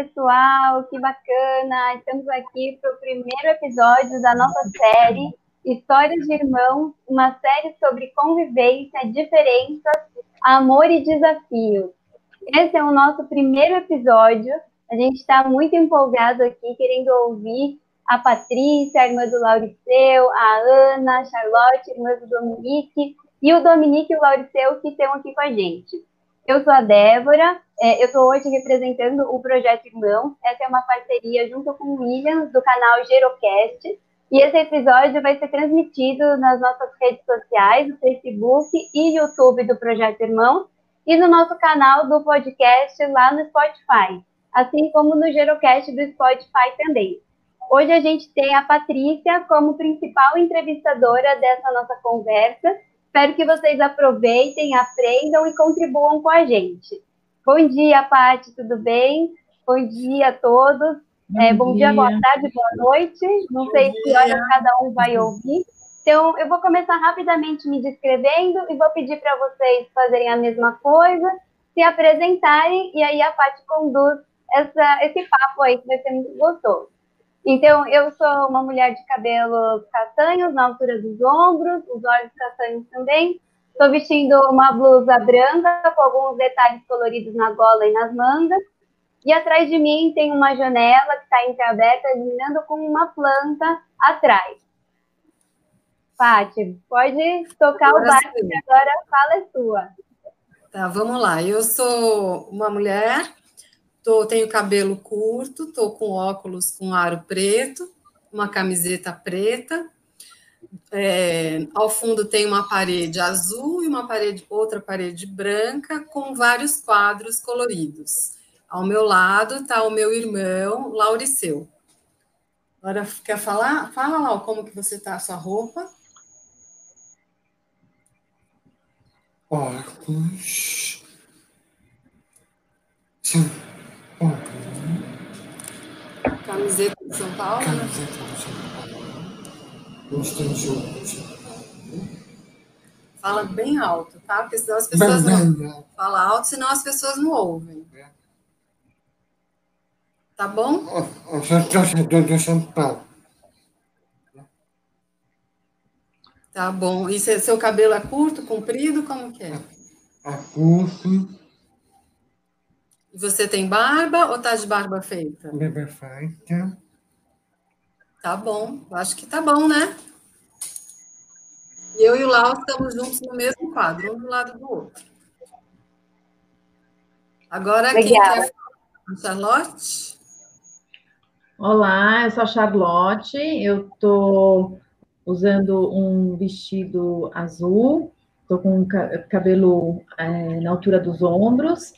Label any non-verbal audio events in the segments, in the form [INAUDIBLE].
Pessoal, que bacana! Estamos aqui para o primeiro episódio da nossa série Histórias de Irmãos, uma série sobre convivência, diferenças, amor e desafios. Esse é o nosso primeiro episódio. A gente está muito empolgado aqui, querendo ouvir a Patrícia, a irmã do Lauriceu, a Ana, a Charlotte, irmã do Dominique, e o Dominique e o Lauriceu que estão aqui com a gente. Eu sou a Débora, é, eu estou hoje representando o Projeto Irmão. Essa é uma parceria junto com o William, do canal Gerocast. E esse episódio vai ser transmitido nas nossas redes sociais, no Facebook e YouTube do Projeto Irmão, e no nosso canal do podcast lá no Spotify, assim como no Gerocast do Spotify também. Hoje a gente tem a Patrícia como principal entrevistadora dessa nossa conversa Espero que vocês aproveitem, aprendam e contribuam com a gente. Bom dia, Paty, tudo bem? Bom dia a todos. Bom, é, bom dia. dia. boa tarde, boa noite. Não bom sei dia. que hora cada um vai ouvir. Então, eu vou começar rapidamente me descrevendo e vou pedir para vocês fazerem a mesma coisa, se apresentarem, e aí a Paty conduz essa, esse papo aí, que vai ser muito gostoso. Então, eu sou uma mulher de cabelos castanhos, na altura dos ombros, os olhos castanhos também. Estou vestindo uma blusa branca com alguns detalhes coloridos na gola e nas mangas. E atrás de mim tem uma janela que está entreaberta, iluminando com uma planta atrás. Pati, pode tocar agora o barco, que agora fala é sua. Tá, vamos lá. Eu sou uma mulher Tô, tenho cabelo curto, tô com óculos com aro preto, uma camiseta preta. É, ao fundo tem uma parede azul e uma parede, outra parede branca com vários quadros coloridos. Ao meu lado está o meu irmão Lauriceu. Agora quer falar? Fala lá como que você está a sua roupa. Óculos. Camiseta de São Paulo? Camiseta de São Paulo. Fala bem alto, tá? Porque senão as pessoas bem, não. Bem, Fala alto, senão as pessoas não ouvem. É. Tá bom? Eu sou torcedor São Paulo. Tá bom. E seu cabelo é curto, comprido? Como que é? É curto. E você tem barba ou tá de barba feita? Barba feita. Tá bom, acho que tá bom, né? Eu e o Lau estamos juntos no mesmo quadro, um do lado do outro. Agora, quem quer falar? Charlotte? Olá, eu sou a Charlotte, eu estou usando um vestido azul, estou com cabelo é, na altura dos ombros,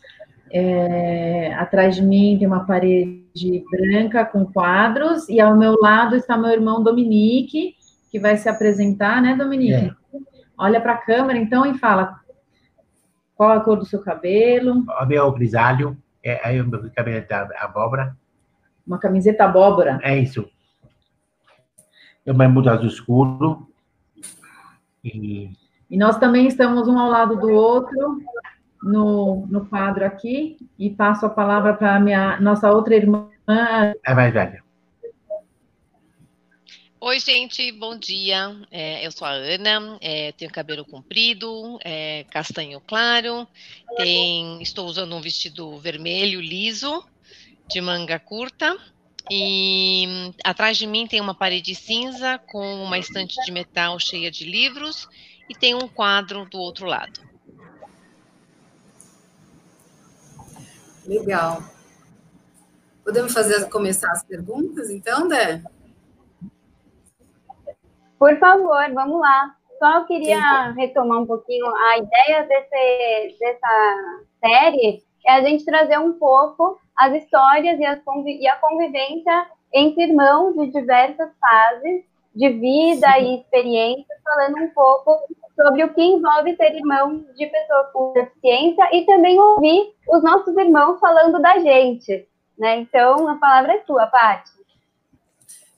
é, atrás de mim tem uma parede branca com quadros, e ao meu lado está meu irmão Dominique, que vai se apresentar, né, Dominique? É. Olha para a câmera então e fala qual a cor do seu cabelo. O meu grisalho, é, aí o meu cabelo da abóbora. Uma camiseta abóbora. É isso. Eu me mudo azul escuro. E... e nós também estamos um ao lado do outro no, no quadro aqui e passo a palavra para a minha nossa outra irmã. É mais velha. Oi, gente, bom dia. É, eu sou a Ana, é, tenho cabelo comprido, é, castanho claro, tem, estou usando um vestido vermelho liso, de manga curta, e atrás de mim tem uma parede cinza com uma estante de metal cheia de livros e tem um quadro do outro lado. Legal. Podemos fazer começar as perguntas, então, Dé? Por favor, vamos lá. Só queria retomar um pouquinho a ideia desse, dessa série é a gente trazer um pouco as histórias e, as e a convivência entre irmãos de diversas fases de vida Sim. e experiências, falando um pouco sobre o que envolve ser irmão de pessoas com deficiência e também ouvir os nossos irmãos falando da gente, né? Então, a palavra é sua, Paty.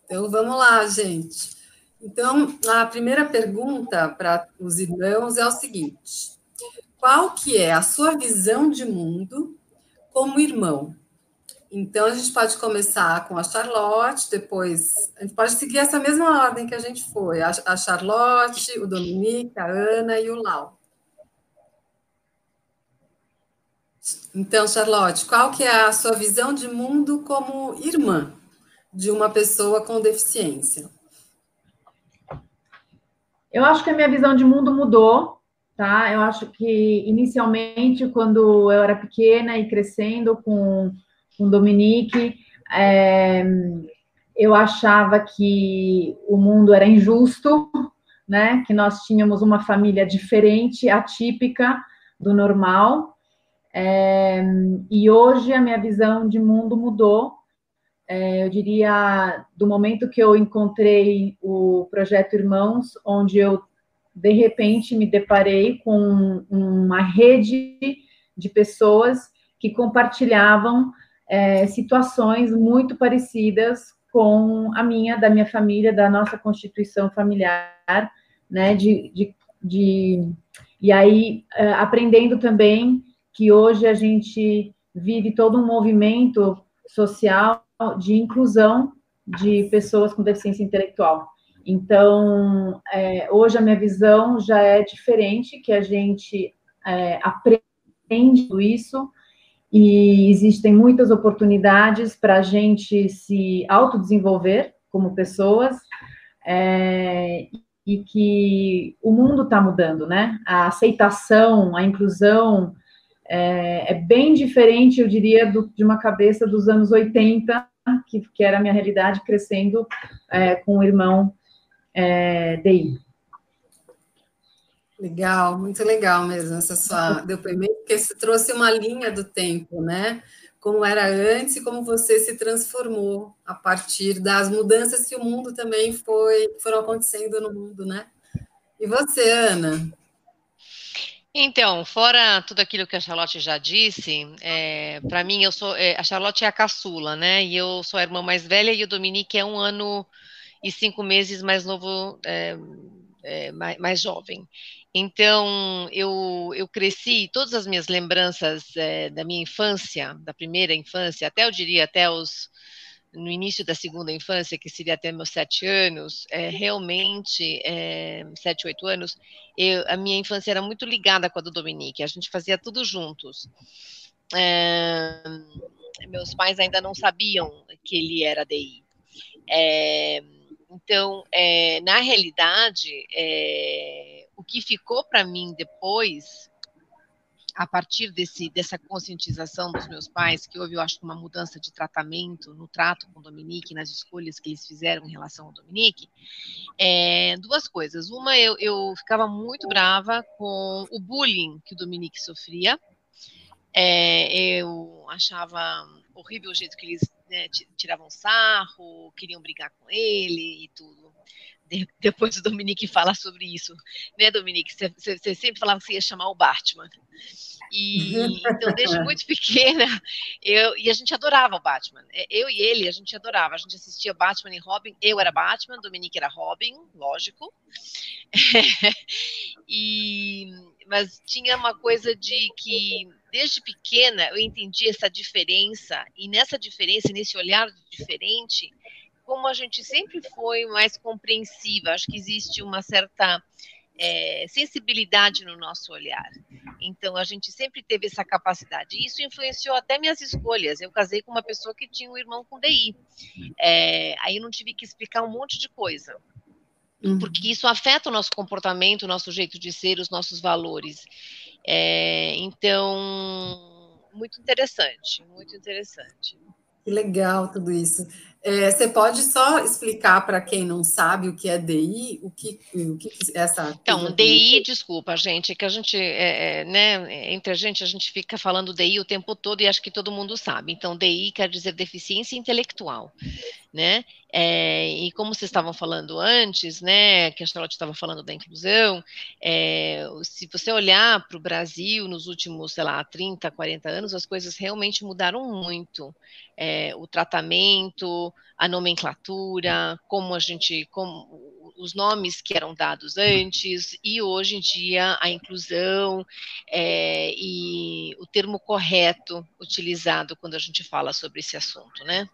Então, vamos lá, gente. Então, a primeira pergunta para os irmãos é o seguinte: qual que é a sua visão de mundo como irmão? Então, a gente pode começar com a Charlotte, depois a gente pode seguir essa mesma ordem que a gente foi: a Charlotte, o Dominique, a Ana e o Lau. Então, Charlotte, qual que é a sua visão de mundo como irmã de uma pessoa com deficiência? Eu acho que a minha visão de mundo mudou, tá? Eu acho que inicialmente, quando eu era pequena e crescendo com, com Dominique, é, eu achava que o mundo era injusto, né? Que nós tínhamos uma família diferente, atípica do normal. É, e hoje a minha visão de mundo mudou. É, eu diria do momento que eu encontrei o projeto Irmãos, onde eu de repente me deparei com uma rede de pessoas que compartilhavam é, situações muito parecidas com a minha, da minha família, da nossa constituição familiar, né? De, de, de e aí é, aprendendo também que hoje a gente vive todo um movimento social de inclusão de pessoas com deficiência intelectual. Então, é, hoje a minha visão já é diferente, que a gente é, aprende isso e existem muitas oportunidades para a gente se autodesenvolver como pessoas é, e que o mundo está mudando, né? A aceitação, a inclusão é, é, bem diferente, eu diria, do, de uma cabeça dos anos 80, que, que era a minha realidade, crescendo é, com o irmão é, DI. Legal, muito legal mesmo essa sua depoimento, porque você trouxe uma linha do tempo, né? Como era antes e como você se transformou a partir das mudanças que o mundo também foi foram acontecendo no mundo, né? E você, Ana? Então, fora tudo aquilo que a Charlotte já disse, é, para mim eu sou é, a Charlotte é a caçula, né? E eu sou a irmã mais velha e o Dominique é um ano e cinco meses mais novo, é, é mais, mais, jovem. Então, eu, eu cresci, todas as minhas lembranças é, da minha infância, da primeira infância, até eu diria até os no início da segunda infância, que seria até meus sete anos, é, realmente, é, sete, oito anos, eu, a minha infância era muito ligada com a do Dominique, a gente fazia tudo juntos. É, meus pais ainda não sabiam que ele era DI. Então, na realidade, o que ficou para mim depois a partir desse, dessa conscientização dos meus pais, que houve, eu acho, uma mudança de tratamento no trato com o Dominique, nas escolhas que eles fizeram em relação ao Dominique, é, duas coisas. Uma, eu, eu ficava muito brava com o bullying que o Dominique sofria. É, eu achava horrível o jeito que eles né, tiravam sarro, queriam brigar com ele e tudo [LAUGHS] depois o Dominique fala sobre isso, né, Dominique? Você sempre falava que você ia chamar o Batman. E então, desde [LAUGHS] muito pequena, eu e a gente adorava o Batman. É, eu e ele, a gente adorava. A gente assistia Batman e Robin. Eu era Batman, Dominique era Robin, lógico. [LAUGHS] e mas tinha uma coisa de que desde pequena eu entendi essa diferença e nessa diferença, nesse olhar diferente, como a gente sempre foi mais compreensiva, acho que existe uma certa é, sensibilidade no nosso olhar. Então, a gente sempre teve essa capacidade. E isso influenciou até minhas escolhas. Eu casei com uma pessoa que tinha um irmão com DI. É, aí eu não tive que explicar um monte de coisa. Uhum. Porque isso afeta o nosso comportamento, o nosso jeito de ser, os nossos valores. É, então, muito interessante, muito interessante. Que legal tudo isso. É, você pode só explicar para quem não sabe o que é DI, o que, o que essa. Então, DI, desculpa, gente, é que a gente, é, é, né, entre a gente, a gente fica falando DI o tempo todo e acho que todo mundo sabe. Então, DI quer dizer deficiência intelectual, né? É, e como vocês estavam falando antes, né, que a Charlotte estava falando da inclusão, é, se você olhar para o Brasil nos últimos, sei lá, 30, 40 anos, as coisas realmente mudaram muito. É, o tratamento, a nomenclatura, como a gente, como os nomes que eram dados antes e hoje em dia a inclusão é, e o termo correto utilizado quando a gente fala sobre esse assunto, né?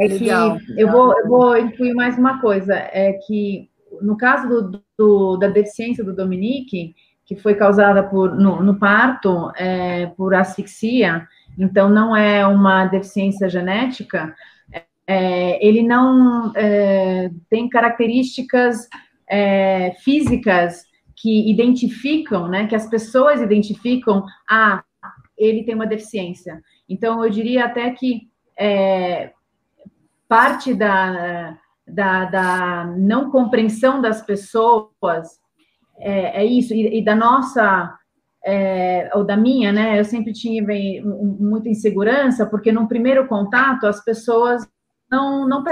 É que Legal. eu vou, eu vou incluir mais uma coisa, é que no caso do, do, da deficiência do Dominique, que foi causada por, no, no parto é, por asfixia, então não é uma deficiência genética, é, ele não é, tem características é, físicas que identificam, né, que as pessoas identificam, ah, ele tem uma deficiência. Então, eu diria até que é, parte da, da, da, não compreensão das pessoas é, é isso, e, e, da nossa, é, ou da minha, né, eu sempre tive muita insegurança, porque no primeiro contato as pessoas não, não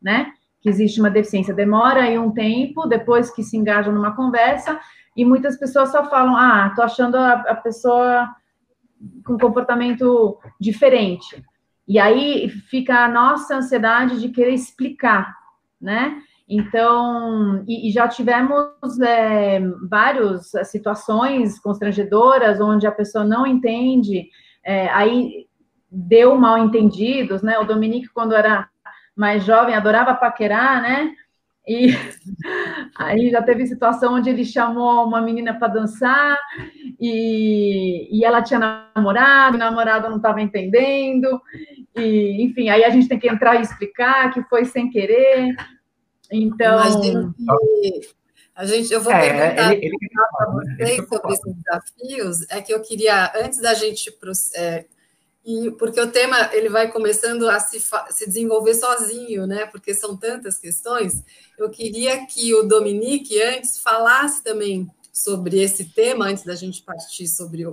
né? Que existe uma deficiência. Demora aí um tempo, depois que se engajam numa conversa, e muitas pessoas só falam: ah, tô achando a, a pessoa com comportamento diferente. E aí fica a nossa ansiedade de querer explicar, né? Então, e, e já tivemos é, várias situações constrangedoras onde a pessoa não entende, é, aí deu mal entendidos, né? O Dominique, quando era mais jovem, adorava paquerar, né? E [LAUGHS] aí já teve situação onde ele chamou uma menina para dançar e, e ela tinha namorado, o namorado não estava entendendo, e enfim, aí a gente tem que entrar e explicar que foi sem querer. Então. A gente, eu vou é, perguntar ele, ele... para vocês sobre esses desafios. É que eu queria, antes da gente é, e porque o tema ele vai começando a se, se desenvolver sozinho, né? Porque são tantas questões. Eu queria que o Dominique antes falasse também sobre esse tema antes da gente partir sobre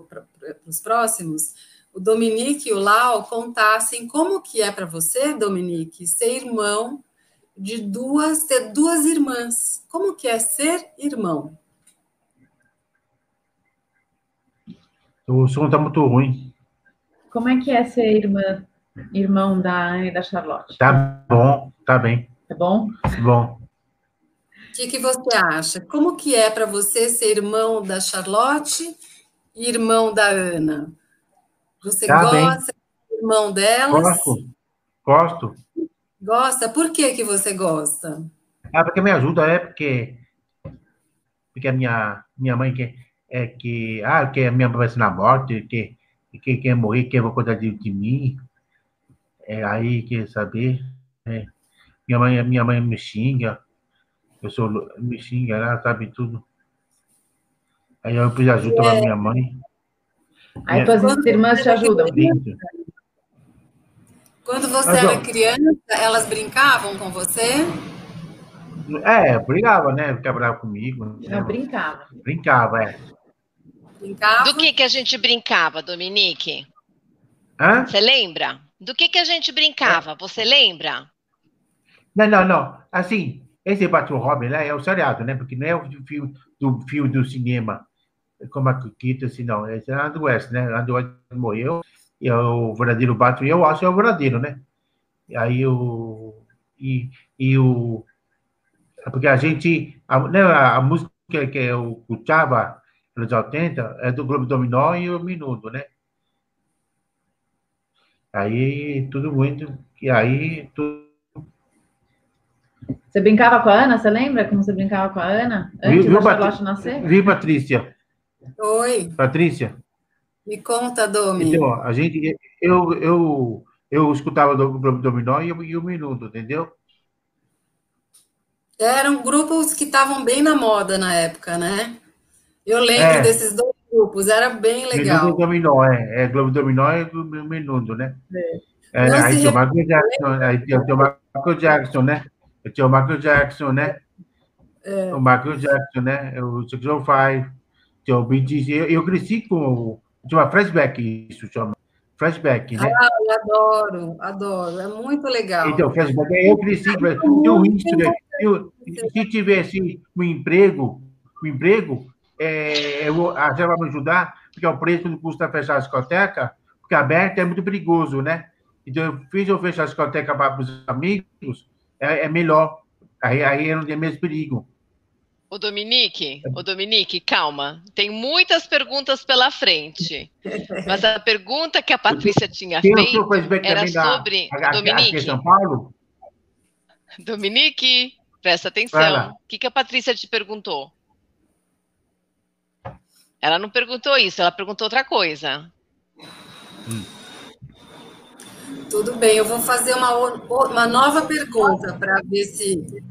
os próximos. O Dominique e o Lau contassem como que é para você, Dominique, ser irmão de duas, ter duas irmãs. Como que é ser irmão? O som está muito ruim. Como é que é ser irmã, irmão da Anne e da Charlotte? Tá bom, tá bem. Tá bom? Bom. O que, que você acha? Como que é para você ser irmão da Charlotte e irmão da Ana? Você tá gosta bem. de irmão delas? Gosto. Gosto. Gosta? Por que, que você gosta? Ah, porque me ajuda, é porque porque a minha minha mãe que é que ah que a minha mãe vai ser na morte que e quem quer morrer, quem vai cuidar de, de mim, é, aí quer saber. É, minha, mãe, minha mãe me xinga, eu sou, me xinga, ela sabe tudo. Aí eu preciso ajuda é. da minha mãe. Aí minha, tuas irmãs te ajudam. Quando você Mas, era criança, elas brincavam com você? É, brincava, né? Ficava comigo. Né? Não, brincava. Brincava, é. Brincava? Do que, que a gente brincava, Dominique? Hã? Você lembra? Do que, que a gente brincava? Você lembra? Não, não, não. Assim, esse Batman Robin lá é o seriado, né? Porque não é o fio do fio do cinema, como a Kikita, assim, não. Esse é a do West, né? A do West morreu, e é o verdadeiro Batman, eu acho que é o verdadeiro, né? E aí o. E, e o. Porque a gente. A, né, a música que eu escutava anos 80, é do Globo Dominó e o Minuto, né? Aí, tudo muito. E aí, tudo. Você brincava com a Ana? Você lembra como você brincava com a Ana? Antes viu, da Charlotte nascer? Vi, Patrícia. Oi. Patrícia. Me conta, Domi. Então, a gente, eu, eu, eu escutava do Globo Dominó e, e o Minuto, entendeu? Eram grupos que estavam bem na moda na época, né? Eu lembro é. desses dois grupos, era bem legal. Globo Dominó, é. é Globo Dominó e o Menudo, né? É. É, aí tinha o Michael Jackson, aí tinha o Michael Jackson, né? Tinha o Michael Jackson, né? É. O Michael Jackson, né? O oh Five, tinha o Bee eu, eu cresci com. Tinha flashback, isso chama. Flashback, né? Ah, eu adoro, adoro. É muito legal. Então, flashback, eu cresci. Eu, eu, se tivesse um emprego, um emprego, é, a gente vai me ajudar, porque é o preço do custo da fechar a discoteca, porque aberta é muito perigoso, né? Então, eu fiz eu fechar a discoteca para os amigos, é, é, melhor, Aí, aí não tem mesmo perigo. Ô Dominique, ô Dominique, calma. Tem muitas perguntas pela frente. Mas a pergunta que a Patrícia tinha o feito era sobre. a- a- Dominique, São Paulo? Dominique, presta atenção. O que, que a Patrícia te perguntou? Ela não perguntou isso, ela perguntou outra coisa. Tudo bem, eu vou fazer uma, uma nova pergunta para ver se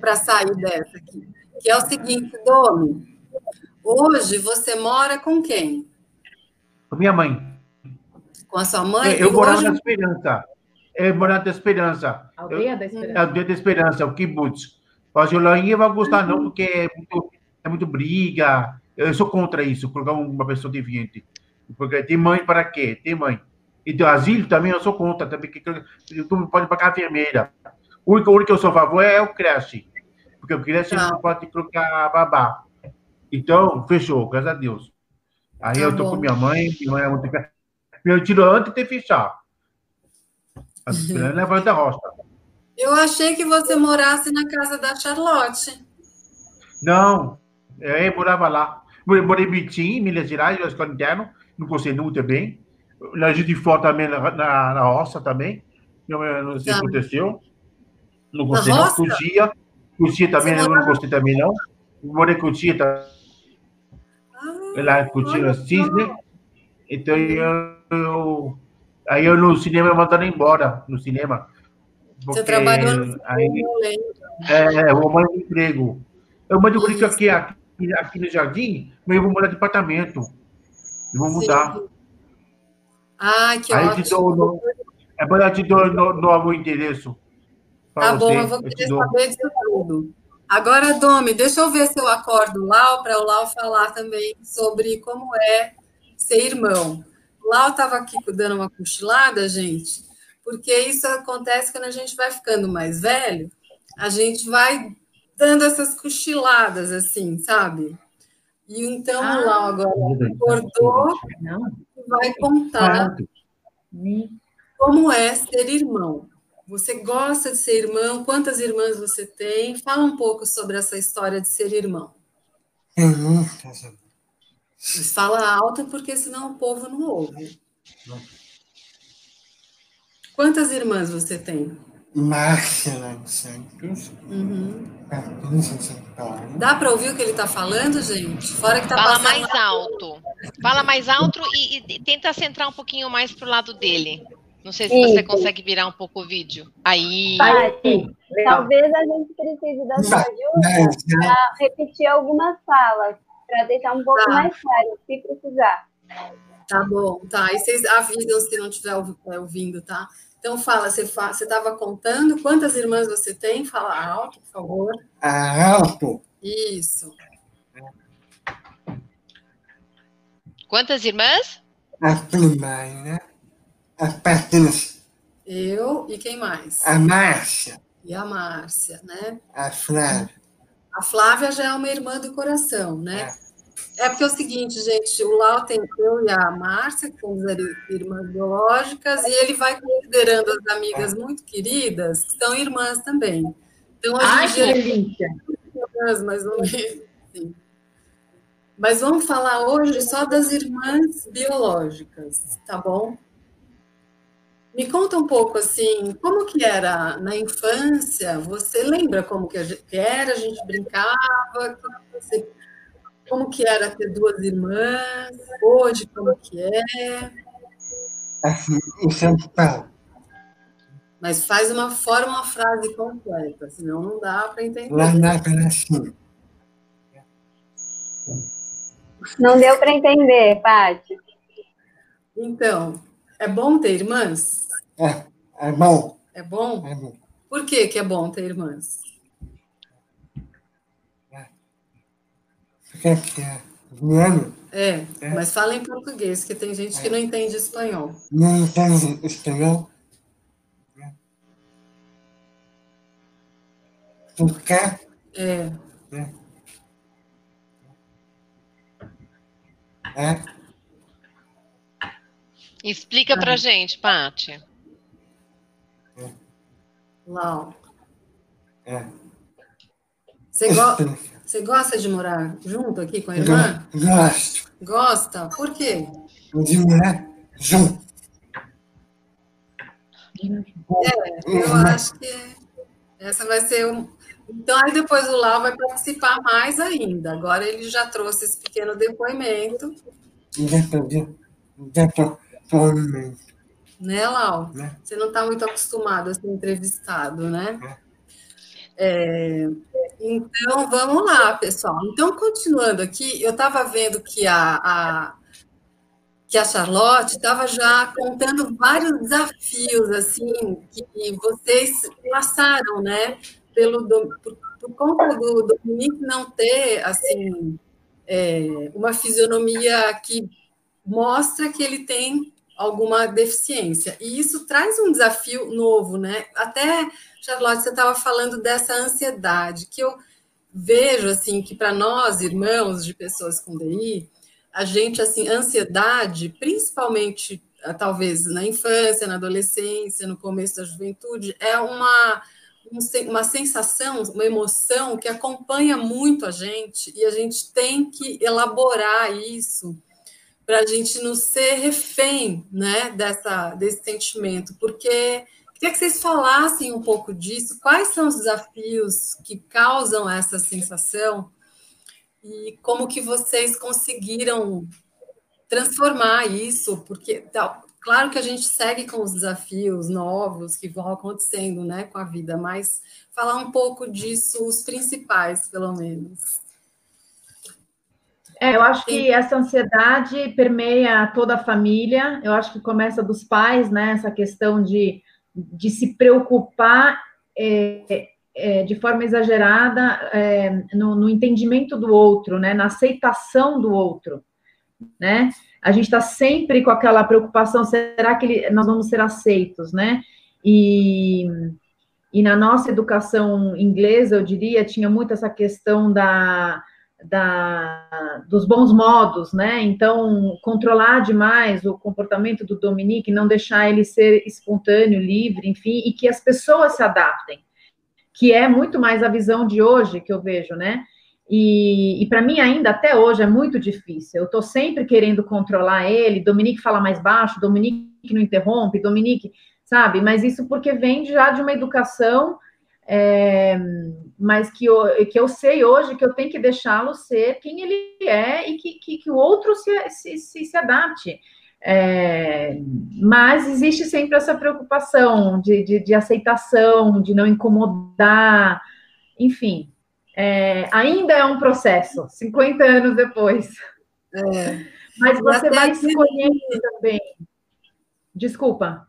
para sair dessa aqui. Que é o seguinte, Domi. Hoje você mora com quem? Com minha mãe. Com a sua mãe? eu E morava hoje- na Esperança. Eu morava na Esperança. Aldeia da É Esperança. o dia da esperança, o kibbutz. Mas o Lainha vai gostar não, porque é muito, é muito briga. Eu sou contra isso, colocar uma pessoa deviante. Porque tem mãe para quê? Tem mãe. Então, asilo também eu sou contra, também que tu não pode pagar a enfermeira. O único, o único que eu sou a favor é o creche. Porque o creche Tá. não pode colocar babá. Então, fechou, graças a Deus. Aí Tá eu tô bom. com minha mãe, minha mãe é muito... Eu tiro antes de fechar. [LAUGHS] A esperança é da roça. Eu achei que você morasse na casa da Charlotte. Não, eu morava lá. Morei em Bitim, Minas Gerais, na escola interna, no Conselho também. Na Juiz de Fora também, na, na, na roça também. Não, não sei o Tá. que aconteceu. No Na Conselho, roça? Cotia. Cotia também, eu não gostei também, não. Morei em Cotia, tá, Ah, lá em Cotia, Cisne. Então, eu, eu- Aí eu no cinema me mandaram embora, no cinema. Você trabalhou no aí, lembro. é, eu morar de emprego. Eu mando Isso. aqui, aqui, aqui no jardim, mas eu vou morar de apartamento. Eu vou mudar. Sim. Ai, que Aí eu te dou ótimo. no- É bom eu te dou no, novo endereço. Tá bom, você. eu vou querer dou. saber disso tudo. Agora, Domi, deixa eu ver se eu acordo Lau para o Lau falar também sobre como é ser irmão. Lau estava aqui dando uma cochilada, gente, porque isso acontece quando a gente vai ficando mais velho, a gente vai dando essas cochiladas assim, sabe? E então Ah. Lau agora acordou e vai contar nem- como é ser irmão? Você gosta de ser irmão? Quantas irmãs você tem? Fala um pouco sobre essa história de ser irmão. Mas fala alto porque senão o povo não ouve. Quantas irmãs você tem? Em Santos, Uhum. São Paulo. Dá para ouvir o que ele está falando, gente? Fora que tá Fala mais alto. Fala mais alto e, e tenta centrar um pouquinho mais pro lado dele. Não sei se você Isso. consegue virar um pouco o vídeo. Aí. Paty, talvez a gente precise da sua ajuda para repetir algumas falas, para deixar um pouco Tá. mais claro, se precisar. Tá bom, tá. Aí vocês avisam se não estiver ouvindo, tá? Então fala, você fa... estava contando quantas irmãs você tem? Fala alto, por favor. a Alto, Isso. Quantas irmãs? a primeira, a Patrícia, Eu e quem mais? a Márcia, E a Márcia, né? a Flávia. A Flávia já é uma irmã do coração, né? É porque é o seguinte, gente, o Lau tem eu e a Márcia, que somos ir- irmãs biológicas, e ele vai considerando as amigas muito queridas, que são irmãs também. Então, hoje Ai, que delícia! irmãs, mais ou menos. Sim. Mas vamos falar hoje só das irmãs biológicas, tá bom? Me conta um pouco assim, como que era na infância? Você lembra como que a gente- que era? A gente brincava? Você- como que era ter duas irmãs? Hoje como que é? Assim, em São Paulo. Mas faz uma forma uma frase completa, senão não dá para entender. Lá na Pedacinho. Não deu para entender, Paty. Então, é bom ter irmãs? É, é bom, É bom? é bom. Por que, que é bom ter irmãs? Porque aqui é Viano, É, É. mas fala em português, que tem gente que não entende espanhol. não entende espanhol. Porque É, é, Explica pra gente, Paty. Lau. é. Você, go você gosta de morar junto aqui com a irmã? Gosto. Gosta? Por quê? De morar junto. É, eu acho que essa vai ser um. Então, aí depois o Lau vai participar mais ainda. Agora ele já trouxe esse pequeno depoimento. Depoimento. Né, Lau? Né? Você não está muito acostumado a ser entrevistado, né? É, então, vamos lá, pessoal. Então, continuando aqui, eu estava vendo que a, a, que a Charlotte estava já contando vários desafios assim que vocês passaram, né? Pelo por, por conta do Dominique não ter assim é, uma fisionomia que mostra que ele tem alguma deficiência. E isso traz um desafio novo, né? Até, Charlotte, você estava falando dessa ansiedade, que eu vejo, assim, que para nós, irmãos de pessoas com DI, a gente, assim, ansiedade, principalmente, eh, talvez, na infância, na adolescência, no começo da juventude, é uma, uma sensação, uma emoção que acompanha muito a gente e a gente tem que elaborar isso para a gente não ser refém né, dessa, desse sentimento, porque queria que vocês falassem um pouco disso, quais são os desafios que causam essa sensação e como que vocês conseguiram transformar isso, porque tá, claro que a gente segue com os desafios novos que vão acontecendo né, com a vida, mas falar um pouco disso, os principais, pelo menos. É, eu acho que essa ansiedade permeia toda a família. Eu acho que começa dos pais, né? Essa questão de, de se preocupar é, é, de forma exagerada é, no, no, entendimento do outro, né? Na aceitação do outro, né? A gente está sempre com aquela preocupação: será que ele, nós vamos ser aceitos, né? E, e na nossa educação inglesa, eu diria, tinha muito essa questão da da, dos bons modos, né? Então, controlar demais o comportamento do Dominique, não deixar ele ser espontâneo, livre, enfim, e que as pessoas se adaptem, que é muito mais a visão de hoje que eu vejo, né? E, e para mim, ainda até hoje, é muito difícil. Eu estou sempre querendo controlar ele. Dominique fala mais baixo, Dominique não interrompe, Dominique, sabe? Mas isso porque vem já de uma educação é, mas que eu, que eu sei hoje que eu tenho que deixá-lo ser quem ele é e que, que, que o outro se, se, se, se adapte. É, mas existe sempre essa preocupação de, de, de aceitação, de não incomodar, enfim. É, ainda é um processo, 50 anos depois. É. Mas você vai escolhendo também. Desculpa.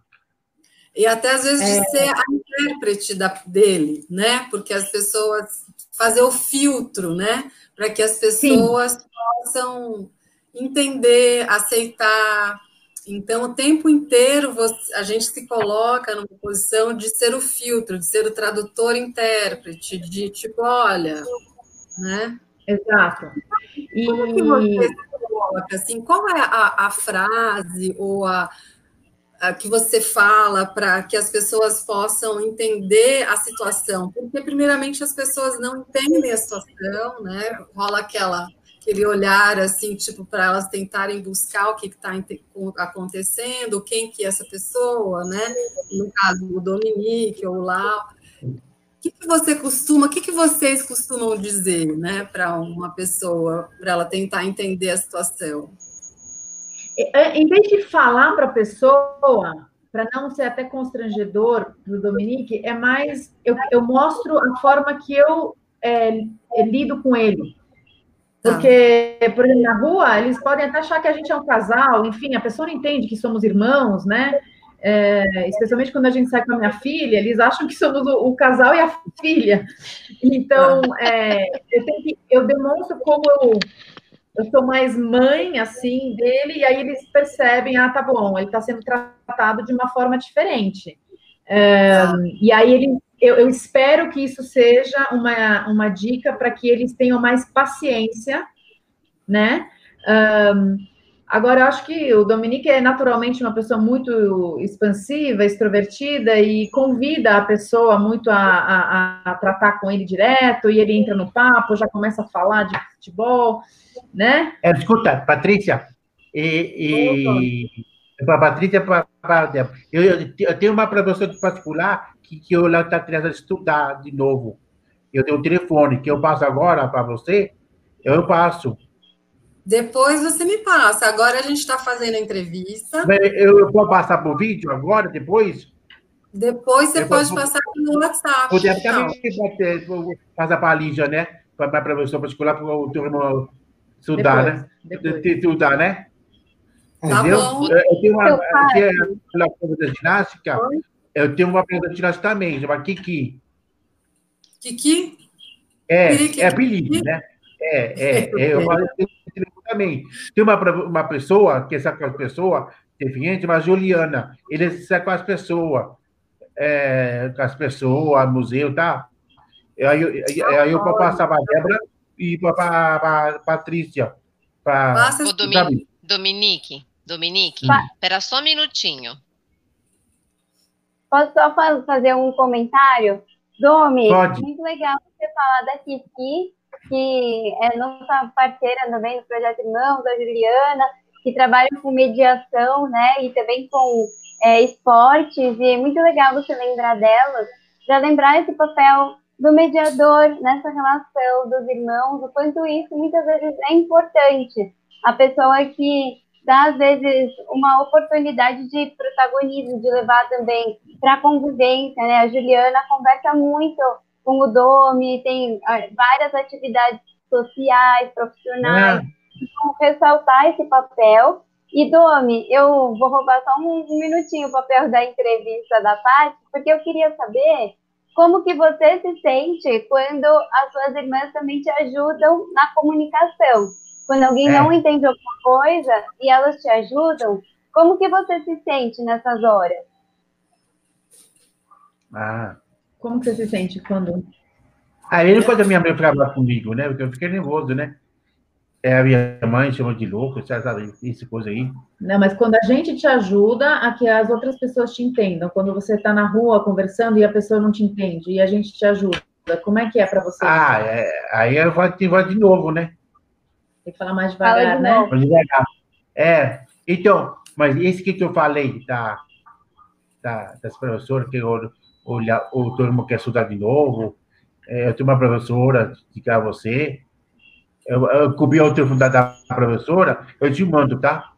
E até às vezes é. de ser a intérprete da, dele, né? Porque as pessoas fazer o filtro, né? Para que as pessoas Sim. possam entender, aceitar. Então, o tempo inteiro você, a gente se coloca numa posição de ser o filtro, de ser o tradutor intérprete, de tipo, olha, né? Exato. E como que você coloca assim? Qual é a, a frase ou a que você fala para que as pessoas possam entender a situação? Porque, primeiramente, as pessoas não entendem a situação, né? Rola aquela, aquele olhar, assim, tipo, para elas tentarem buscar o que está acontecendo, quem que é essa pessoa, né? No caso, o Dominique ou o Lau. O que, que você costuma, o que, que vocês costumam dizer, né, para uma pessoa, para ela tentar entender a situação? É, em vez de falar para a pessoa, para não ser até constrangedor para o Dominique, é mais eu, eu, mostro a forma que eu é, lido com ele. Tá. Porque, por exemplo, na rua, eles podem até achar que a gente é um casal, enfim, a pessoa não entende que somos irmãos, né? É, especialmente quando a gente sai com a minha filha, eles acham que somos o, o casal e a filha. Então, tá. é, eu, que, eu demonstro como eu eu sou mais mãe, assim, dele, e aí eles percebem, ah, tá bom, ele está sendo tratado de uma forma diferente. E aí ele, eu, eu, espero que isso seja uma, uma dica para que eles tenham mais paciência, né? Um, Agora, eu acho que o Dominique é naturalmente uma pessoa muito expansiva, extrovertida e convida a pessoa muito a, a, a, tratar com ele direto, e ele entra no papo, já começa a falar de futebol, né? É, escuta, Patrícia, e, e para Patrícia, para eu, eu tenho uma professora particular que, que eu está querendo estudar de novo. Eu tenho um telefone que eu passo agora para você, eu passo. Depois você me passa. Agora a gente está fazendo a entrevista. Eu vou passar por vídeo agora, depois? Depois você pode passar pelo WhatsApp. Poder então. também passar para a Lígia, né? Para a professora particular, para o teu irmão estudar, né? Estudar, né? Tá Entendeu? Bom. Eu tenho uma, uma prova da ginástica, eu tenho uma prova da ginástica também, chama Kiki. Kiki? É, é apelido, né? É, é, é eu [LAUGHS] falo também. Tem uma, uma pessoa, que é com as pessoas, deficiente, mas Juliana, ele é com as pessoas, é, com as pessoas, museu, tá? Aí, aí, aí eu vou passar para a Débora e para a Patrícia. Pra, Passa, Dominique, Dominique, Dominique, espera só um minutinho. Posso só fazer um comentário? Domi, Pode. muito legal você falar da Kiki, que é nossa parceira também no Projeto Irmãos, a Juliana, que trabalha com mediação, né, e também com é, esportes, e é muito legal você lembrar delas, para lembrar esse papel do mediador nessa relação dos irmãos, o quanto isso muitas vezes é importante. A pessoa que dá, às vezes, uma oportunidade de protagonismo, de levar também para a convivência, né? A Juliana conversa muito com o Domi, tem ah, várias atividades sociais, profissionais. É. Então, ressaltar esse papel. E, Domi, eu vou roubar só um, um minutinho o papel da entrevista da Paty, porque eu queria saber como que você se sente quando as suas irmãs também te ajudam na comunicação. Quando alguém é. não entende alguma coisa e elas te ajudam, como que você se sente nessas horas? Ah, como você se sente quando. Aí depois a minha mãe falar comigo, né? Porque eu fiquei nervoso, né? É, a minha mãe chamou de louco, sabe, essa coisa aí. Não, mas quando a gente te ajuda a que as outras pessoas te entendam, quando você está na rua conversando e a pessoa não te entende e a gente te ajuda, como é que é para você? Ah, é, aí eu vou ativar de novo, né? Tem que falar mais devagar, né? Mais devagar. É, então, mas esse que eu falei da, da das professoras que eu olhar, ou todo mundo quer estudar de novo. É, eu tenho uma professora, dica a você. Eu, eu cobri o telefone da professora, eu te mando, tá?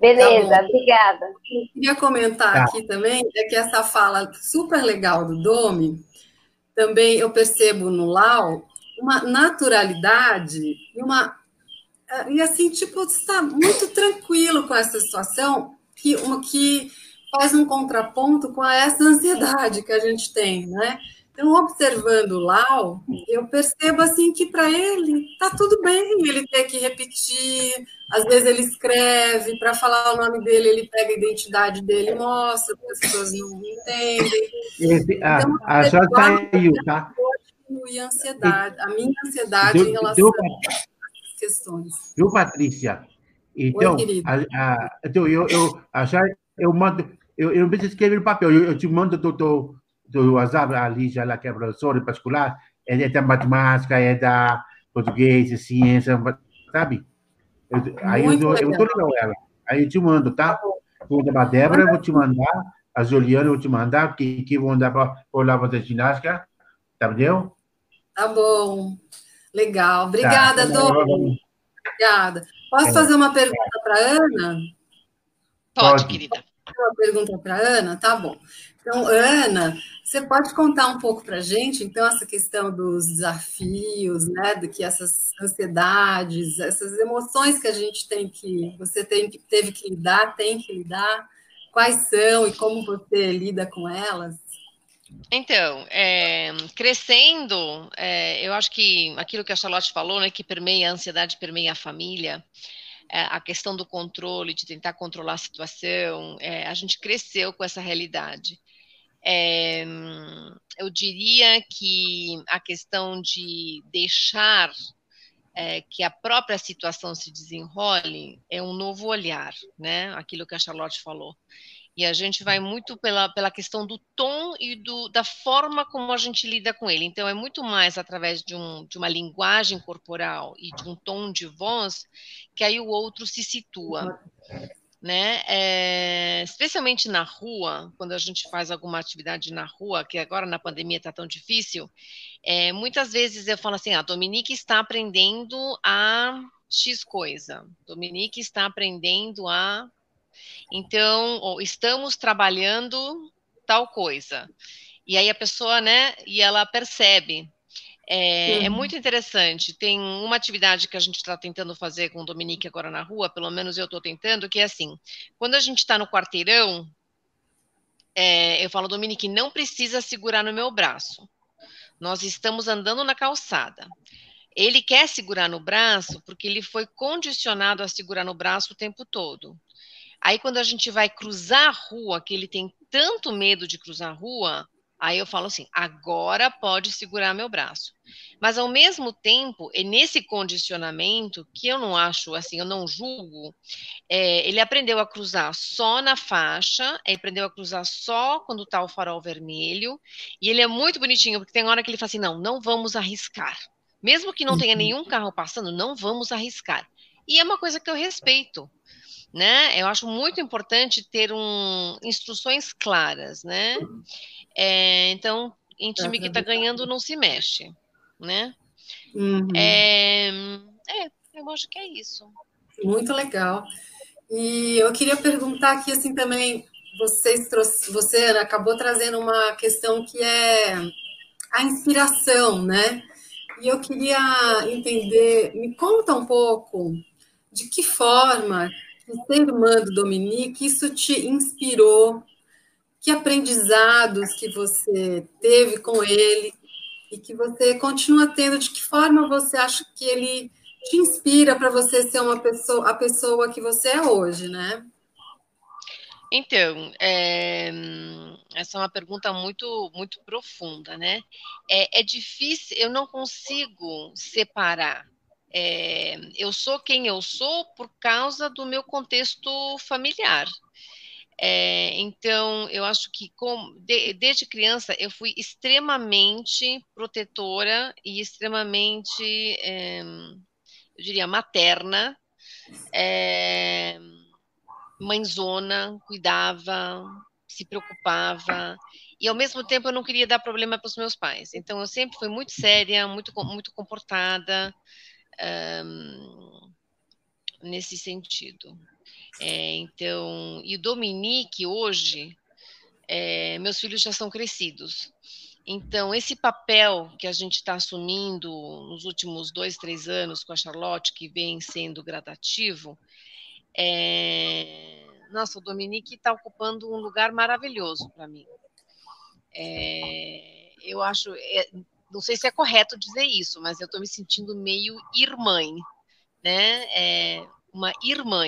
Beleza, tá obrigada. Eu queria comentar tá. aqui também é que essa fala super legal do Domi, também eu percebo no Lau uma naturalidade e uma e assim tipo está muito tranquilo com essa situação que uma que faz um contraponto com essa ansiedade que a gente tem, né? Então, observando o Lau, eu percebo assim que para ele tá tudo bem ele ter que repetir. Às vezes ele escreve para falar o nome dele, ele pega a identidade dele e mostra, as pessoas não entendem. Esse, a, então, a já saiu, tá? A ansiedade, a minha ansiedade deu, em relação deu, às questões. Viu, Patrícia? Então, Oi, a, a, então eu, eu, a, eu mando, eu, eu não preciso escrever no papel, eu, eu te mando do, do, do WhatsApp, a Lígia, lá, que é professora em particular, é da matemática, é da português, ciência, sabe? Eu, aí eu, eu, eu tô ligando ela. Aí eu te mando, tá? Vou mandar a Débora, eu vou te mandar, a Juliana eu vou te mandar, que, que vou mandar para lá fazer ginástica, tá entendeu? Tá bom. Legal. Obrigada, tá, tá Dom. Obrigada. Posso é. fazer uma pergunta para Ana? Pode, Pode, querida uma pergunta para Ana? Tá bom. Então, Ana, você pode contar um pouco para a gente, então, essa questão dos desafios, né, do que essas ansiedades, essas emoções que a gente tem que, você tem teve que lidar, tem que lidar, quais são e como você lida com elas? Então, é, crescendo, é, eu acho que aquilo que a Charlotte falou, né, que permeia a ansiedade, permeia a família, é, a questão do controle, de tentar controlar a situação, é, a gente cresceu com essa realidade. É, eu diria que a questão de deixar é, que a própria situação se desenrole, é um novo olhar, né? Aquilo que a Charlotte falou. E a gente vai muito pela, pela questão do tom e do, da forma como a gente lida com ele. Então, é muito mais através de, um, de uma linguagem corporal e de um tom de voz que aí o outro se situa né? É, especialmente na rua, quando a gente faz alguma atividade na rua, que agora na pandemia está tão difícil, é, muitas vezes eu falo assim: a ah, Dominique está aprendendo a X coisa, Dominique está aprendendo a. Então, estamos trabalhando tal coisa. E aí a pessoa, né, e ela percebe é, é, muito interessante. Tem uma atividade que a gente está tentando fazer com o Dominique agora na rua, pelo menos eu estou tentando, que é assim: quando a gente está no quarteirão, é, eu falo, Dominique, não precisa segurar no meu braço. Nós estamos andando na calçada. Ele quer segurar no braço porque ele foi condicionado a segurar no braço o tempo todo. Aí, quando a gente vai cruzar a rua, que ele tem tanto medo de cruzar a rua, Aí eu falo assim: agora pode segurar meu braço. Mas ao mesmo tempo, é nesse condicionamento que eu não acho assim, eu não julgo. É, ele aprendeu a cruzar só na faixa, ele aprendeu a cruzar só quando está o farol vermelho. E ele é muito bonitinho porque tem hora que ele fala assim: não, não vamos arriscar. Mesmo que não tenha uhum. nenhum carro passando, não vamos arriscar. E é uma coisa que eu respeito né? Eu acho muito importante ter um, instruções claras, né? É, então, em time que está ganhando não se mexe, né? Uhum. É, é, eu acho que é isso. Muito legal. E eu queria perguntar aqui assim também, vocês trouxe, você acabou trazendo uma questão que é a inspiração, né? E eu queria entender, me conta um pouco de que forma ser irmã do Dominique, isso te inspirou que aprendizados que você teve com ele e que você continua tendo, de que forma você acha que ele te inspira para você ser uma pessoa, a pessoa que você é hoje, né? Então, é, essa é uma pergunta muito, muito profunda, né? É, é difícil, eu não consigo separar. É, eu sou quem eu sou por causa do meu contexto familiar. É, então, eu acho que de, desde criança eu fui extremamente protetora e extremamente, é, eu diria, materna, é, mãezona, cuidava, se preocupava, e ao mesmo tempo eu não queria dar problema para os meus pais. Então, eu sempre fui muito séria, muito, muito comportada, um, nesse sentido. É, então, e o Dominique hoje, é, meus filhos já são crescidos. Então, esse papel que a gente está assumindo nos últimos dois, três anos com a Charlotte, que vem sendo gradativo, é... nossa, o Dominique está ocupando um lugar maravilhoso para mim. É... Eu acho, é... não sei se é correto dizer isso, mas eu estou me sentindo meio irmã, né? É... Uma irmã.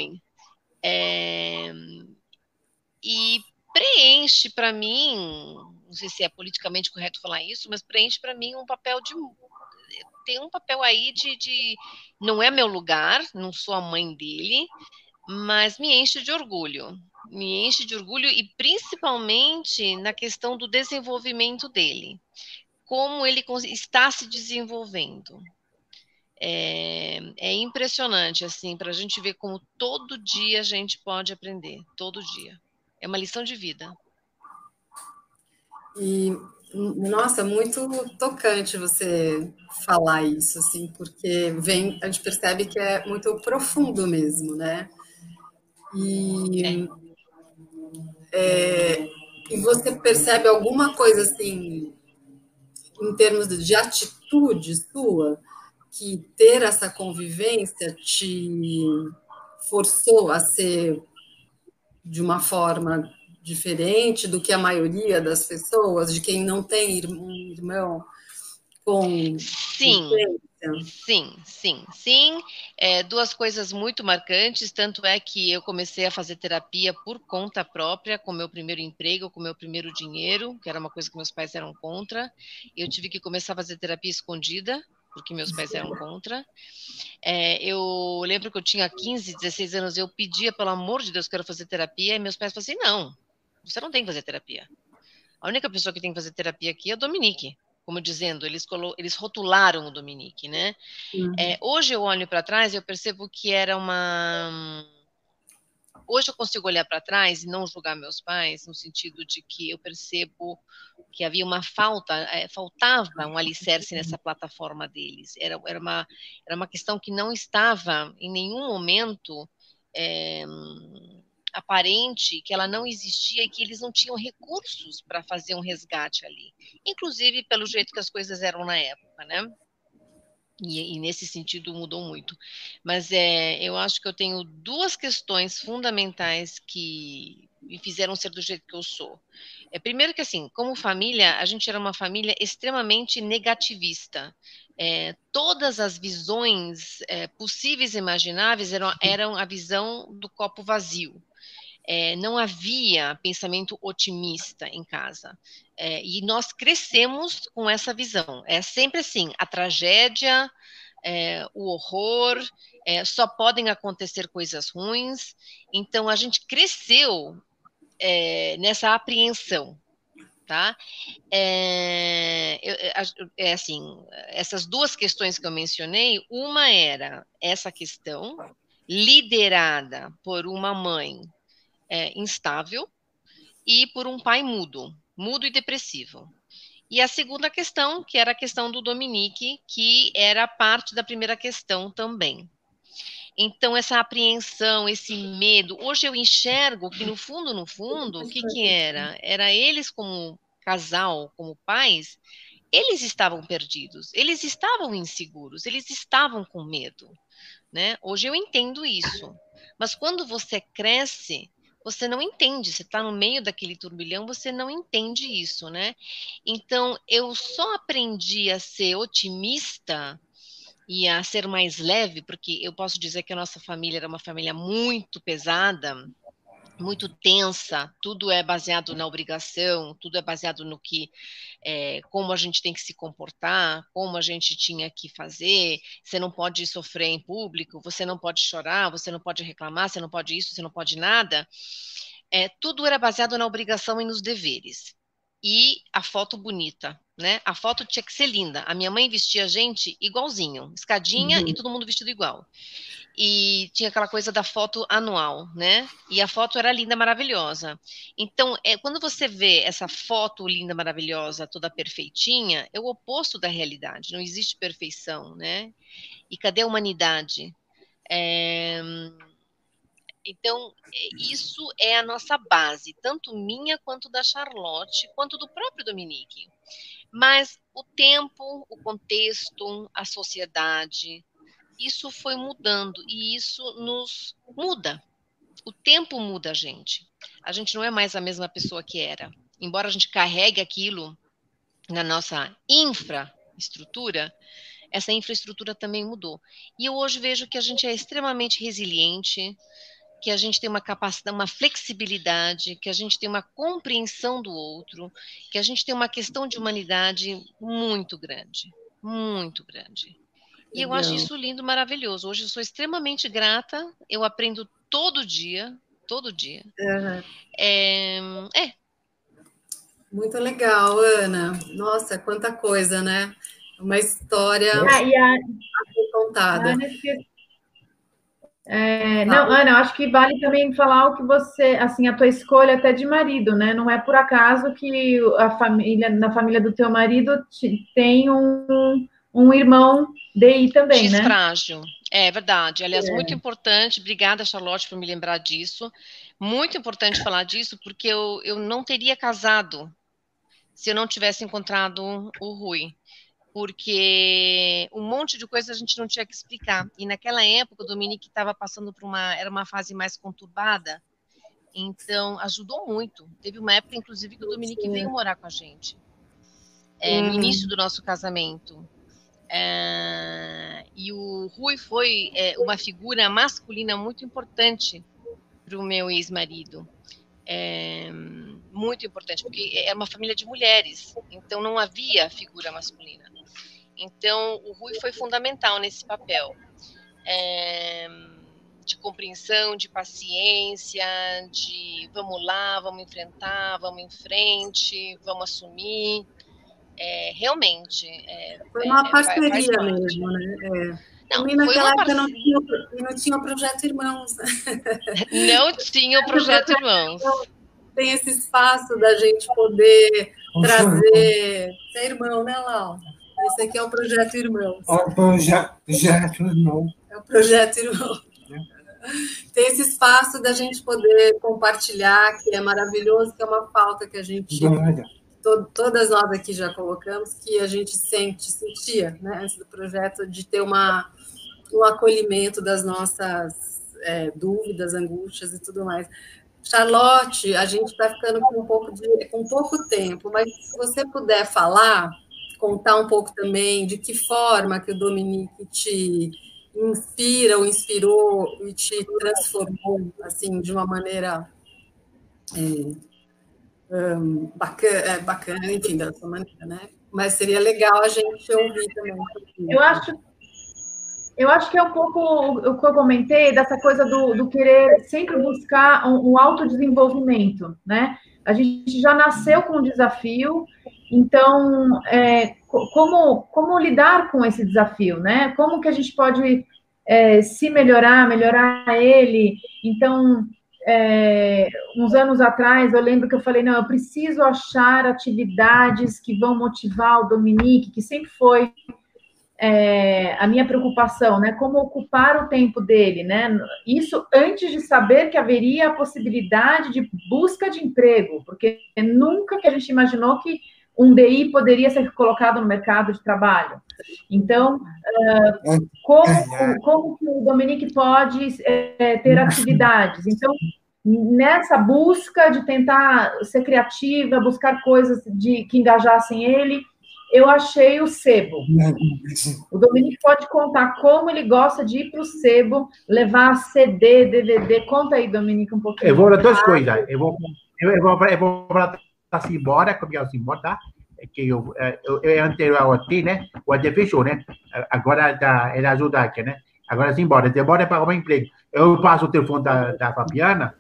É, e preenche para mim, não sei se é politicamente correto falar isso, mas preenche para mim um papel de tem um papel aí de, de não é meu lugar, não sou a mãe dele, mas me enche de orgulho. Me enche de orgulho e principalmente na questão do desenvolvimento dele. Como ele está se desenvolvendo. É, é impressionante, assim, para a gente ver como todo dia a gente pode aprender, todo dia. É uma lição de vida. E, nossa, muito tocante você falar isso, assim, porque vem, a gente percebe que é muito profundo mesmo, né? E, é. É, e você percebe alguma coisa, assim, em termos de atitude sua, que ter essa convivência te forçou a ser de uma forma diferente do que a maioria das pessoas, de quem não tem um irmão com. Sim. Sim, sim, sim. É, duas coisas muito marcantes. Tanto é que eu comecei a fazer terapia por conta própria, com meu primeiro emprego, com meu primeiro dinheiro, que era uma coisa que meus pais eram contra. Eu tive que começar a fazer terapia escondida, porque meus pais eram contra. É, eu lembro que eu tinha 15, 16 anos, eu pedia, pelo amor de Deus, quero fazer terapia, e meus pais falaram assim: não, você não tem que fazer terapia. A única pessoa que tem que fazer terapia aqui é o Dominique. Como dizendo, eles, eles rotularam o Dominique, né? Uhum. É, hoje eu olho para trás e eu percebo que era uma hoje eu consigo olhar para trás e não julgar meus pais, no sentido de que eu percebo que havia uma falta, é, faltava um alicerce nessa plataforma deles. Era, era, uma, era uma questão que não estava em nenhum momento é, aparente, que ela não existia e que eles não tinham recursos para fazer um resgate ali. Inclusive pelo jeito que as coisas eram na época, né? E, e, nesse sentido mudou muito. Mas é, eu acho que eu tenho duas questões fundamentais que me fizeram ser do jeito que eu sou. É, primeiro que assim, como família, a gente era uma família extremamente negativista. É, todas as visões é, possíveis e imagináveis eram, eram a visão do copo vazio. É, não havia pensamento otimista em casa. É, e nós crescemos com essa visão. É sempre assim: a tragédia, é, o horror, é, só podem acontecer coisas ruins. Então, a gente cresceu é, nessa apreensão. Tá? É, é, assim, essas duas questões que eu mencionei, uma era essa questão liderada por uma mãe é, instável e por um pai mudo, mudo e depressivo. E a segunda questão, que era a questão do Dominique, que era parte da primeira questão também. Então, essa apreensão, esse medo, hoje eu enxergo que no fundo, no fundo, o que, que era? Era eles como casal, como pais, eles estavam perdidos, eles estavam inseguros, eles estavam com medo. Né? Hoje eu entendo isso. Mas quando você cresce, você não entende, você está no meio daquele turbilhão, você não entende isso, né? Então, eu só aprendi a ser otimista e a ser mais leve, porque eu posso dizer que a nossa família era uma família muito pesada, muito tensa, tudo é baseado na obrigação, tudo é baseado no que, é, como a gente tem que se comportar, como a gente tinha que fazer, você não pode sofrer em público, você não pode chorar, você não pode reclamar, você não pode isso, você não pode nada, é, tudo era baseado na obrigação e nos deveres. E a foto bonita, né? A foto tinha que ser linda. A minha mãe vestia a gente igualzinho, escadinha uhum. e todo mundo vestido igual e tinha aquela coisa da foto anual, né? E a foto era linda, maravilhosa. Então, é, quando você vê essa foto linda, maravilhosa, toda perfeitinha, é o oposto da realidade. Não existe perfeição, né? E cadê a humanidade? É, então, isso é a nossa base, tanto minha quanto da Charlotte, quanto do próprio Dominique. Mas o tempo, o contexto, a sociedade, isso foi mudando e isso nos muda. O tempo muda a gente. A gente não é mais a mesma pessoa que era. Embora a gente carregue aquilo na nossa infraestrutura, essa infraestrutura também mudou. E eu hoje vejo que a gente é extremamente resiliente, que a gente tem uma capacidade, uma flexibilidade, que a gente tem uma compreensão do outro, que a gente tem uma questão de humanidade muito grande, muito grande. E eu acho isso lindo, maravilhoso. Hoje eu sou extremamente grata, eu aprendo todo dia, todo dia. Uhum. É, é. Muito legal, Ana. Nossa, quanta coisa, né? Uma história ah, e a, contada. É, não, Ana, eu acho que vale também falar o que você, assim, a tua escolha até de marido, né? Não é por acaso que a família, na família do teu marido tem um, um irmão DI também, X né? frágil. É verdade. Aliás, é. muito importante. Obrigada, Charlotte, por me lembrar disso. Muito importante falar disso, porque eu, eu não teria casado se eu não tivesse encontrado o Rui. Porque um monte de coisa a gente não tinha que explicar. E naquela época, o Dominique estava passando por uma. Era uma fase mais conturbada. Então, ajudou muito. Teve uma época, inclusive, que o Dominique veio morar com a gente. É, no hum. início do nosso casamento. É, e o Rui foi é, uma figura masculina muito importante para o meu ex-marido. É, muito importante, porque é uma família de mulheres, então não havia figura masculina. Então, o Rui foi fundamental nesse papel. É, de compreensão, de paciência, de vamos lá, vamos enfrentar, vamos em frente, vamos assumir. É, realmente. É, foi uma é, parceria mesmo, né? É. Não, Também naquela época não tinha, não tinha o Projeto Irmãos. [LAUGHS] Não tinha o Projeto Irmãos. Tem esse espaço da gente poder trazer. Você é irmão, né, Lau? Esse aqui é o Projeto Irmãos. É o Projeto Irmão. É o Projeto Irmão. Tem esse espaço da gente poder compartilhar, que é maravilhoso, que é uma falta que a gente. To, todas nós aqui já colocamos, que a gente sente, sentia, né, antes do projeto, de ter uma, um acolhimento das nossas é, dúvidas, angústias e tudo mais. Charlotte, a gente está ficando com um pouco de, com pouco tempo, mas se você puder falar, contar um pouco também de que forma que o Dominique te inspira ou inspirou e te transformou assim de uma maneira é, um, bacana, é, bacana, enfim, da sua maneira, né? Mas seria legal a gente ouvir também. Eu acho eu acho que é um pouco o que eu comentei dessa coisa do, do querer sempre buscar um, um autodesenvolvimento, né? A gente já nasceu com um desafio, então, é, como, como lidar com esse desafio, né? Como que a gente pode é, se melhorar, melhorar ele? Então, é, uns anos atrás, eu lembro que eu falei, não, eu preciso achar atividades que vão motivar o Dominique, que sempre foi é, a minha preocupação, né? Como ocupar o tempo dele, né? Isso antes de saber que haveria a possibilidade de busca de emprego, porque nunca que a gente imaginou que um DI poderia ser colocado no mercado de trabalho. Então, uh, como, como que o Dominique pode é, ter atividades? Então, nessa busca de tentar ser criativa, buscar coisas de que engajassem ele, eu achei o sebo. O Dominique pode contar como ele gosta de ir para o sebo, levar CD, DVD. Conta aí, Dominique, um pouquinho. Eu vou dar duas coisas. Eu vou, eu vou, eu vou para assim embora, como eu embora, tá? É que eu, é, eu, eu, é anterior ao AT, né? O AT fechou, né? Agora tá, ele ajuda aqui, né? Agora sim, embora. Embora é para arrumar emprego. Eu passo o telefone da, da Fabiana,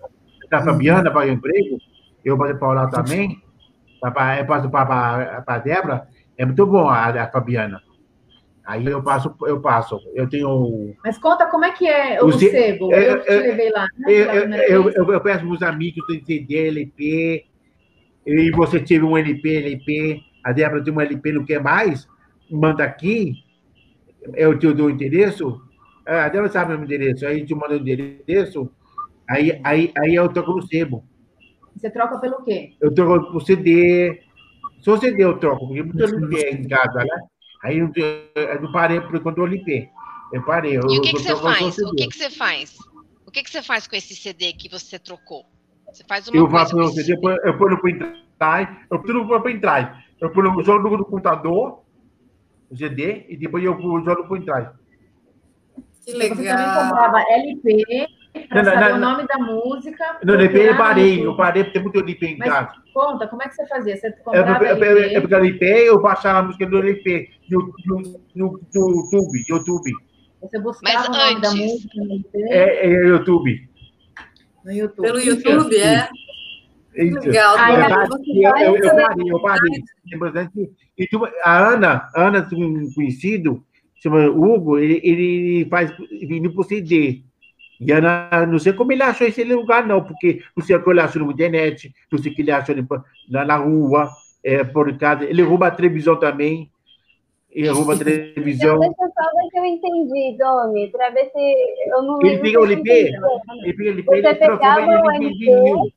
da Fabiana para o emprego, eu passo para lá também, eu passo para a Débora, é muito bom a, a Fabiana. Aí eu passo, eu passo. Eu tenho. Mas conta como é que é o, o sebo. Eu, eu, te levei lá. Né? Eu, eu, eu, eu, peço meus amigos, tem CD, LP. E você teve um LP, LP. A Débora tem um LP, não quer mais? Manda aqui. Eu te dou o endereço. A Débora sabe o meu endereço. Aí te manda o endereço. Aí, aí, aí eu troco no sebo. Você troca pelo quê? Eu troco por CD, se você deu troco, porque muito eu limpei em casa, né? Aí eu, eu parei por enquanto eu limpei. Eu parei. Eu, e o que, que você faz? O que, que você faz? O que, que você faz com esse CD que você trocou? Você faz uma eu faço o CD, eu ponho no pendrive, eu ponho no pendrive, eu ponho no jogo no computador, o CD, e depois eu jogo no pendrive. Que legal. Você também comprava LP, para saber não, o nome da música. No LP eu parei, eu parei porque tem muito LP em casa. Conta, como é que você fazia? Você comprava eu, eu, eu, eu pegava LP, eu baixava a música do LP no, no, no, no YouTube, YouTube. Você buscava Mas o nome antes... da música no LP? É, é YouTube. No YouTube. Pelo YouTube, é? Isso. Legal. Eu, eu, eu, parei, eu parei. E a Ana, Ana, um conhecido, chama Hugo, ele, ele faz vindo por CD. E Ana, não sei como ele achou esse lugar, não, porque não sei o que ele achou na internet, não sei o que ele achou na, na rua, é, por casa. Ele rouba a televisão também. Ele rouba a televisão. Então, eu só ver se eu entendi, Domi, para ver se eu não Ele pega o LP, ele pega o LP, ele o LP,